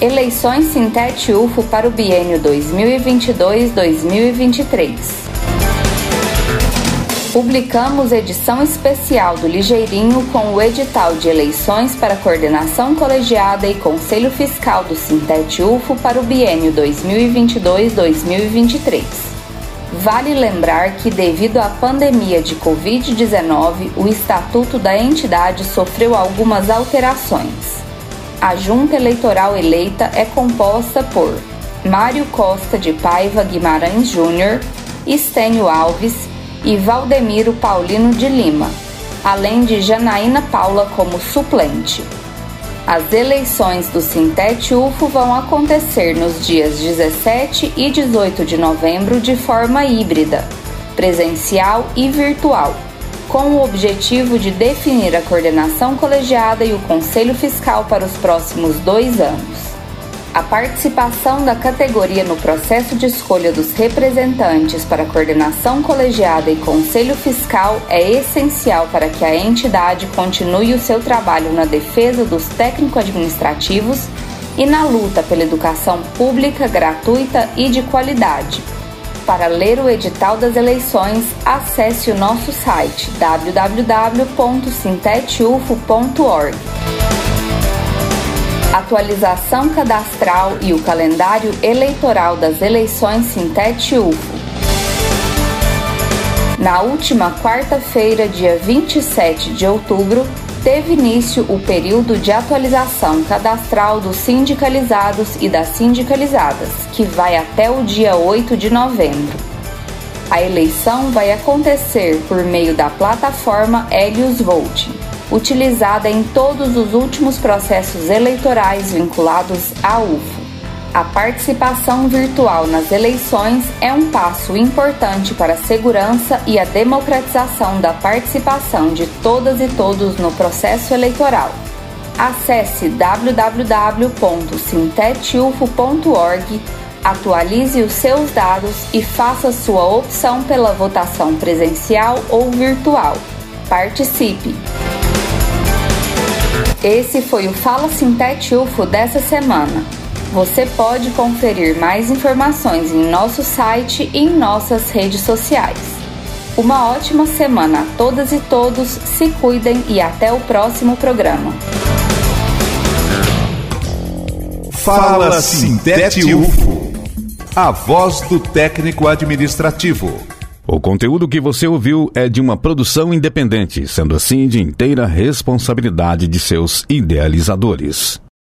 Eleições Sintete UFO para o biênio 2022-2023. Publicamos edição especial do Ligeirinho com o edital de eleições para coordenação colegiada e conselho fiscal do Sintete UFO para o biênio 2022-2023. Vale lembrar que, devido à pandemia de Covid-19, o estatuto da entidade sofreu algumas alterações. A junta eleitoral eleita é composta por Mário Costa de Paiva Guimarães Júnior, Estênio Alves e Valdemiro Paulino de Lima, além de Janaína Paula como suplente. As eleições do Sintete UFO vão acontecer nos dias 17 e 18 de novembro de forma híbrida, presencial e virtual com o objetivo de definir a coordenação colegiada e o Conselho Fiscal para os próximos dois anos. A participação da categoria no processo de escolha dos representantes para coordenação colegiada e Conselho Fiscal é essencial para que a entidade continue o seu trabalho na defesa dos técnico-administrativos e na luta pela educação pública gratuita e de qualidade para ler o edital das eleições, acesse o nosso site www.sintetufo.org. Atualização cadastral e o calendário eleitoral das eleições Sintete UFO. Na última quarta-feira, dia 27 de outubro, teve início o período de atualização cadastral dos sindicalizados e das sindicalizadas, que vai até o dia 8 de novembro. A eleição vai acontecer por meio da plataforma Helios Voting, utilizada em todos os últimos processos eleitorais vinculados à UFO. A participação virtual nas eleições é um passo importante para a segurança e a democratização da participação de todas e todos no processo eleitoral. Acesse www.sintetufo.org, atualize os seus dados e faça sua opção pela votação presencial ou virtual. Participe! Esse foi o Fala Sintete UFO dessa semana. Você pode conferir mais informações em nosso site e em nossas redes sociais. Uma ótima semana a todas e todos, se cuidem e até o próximo programa. Fala Sintete UFO, a voz do técnico administrativo. O conteúdo que você ouviu é de uma produção independente, sendo assim de inteira responsabilidade de seus idealizadores.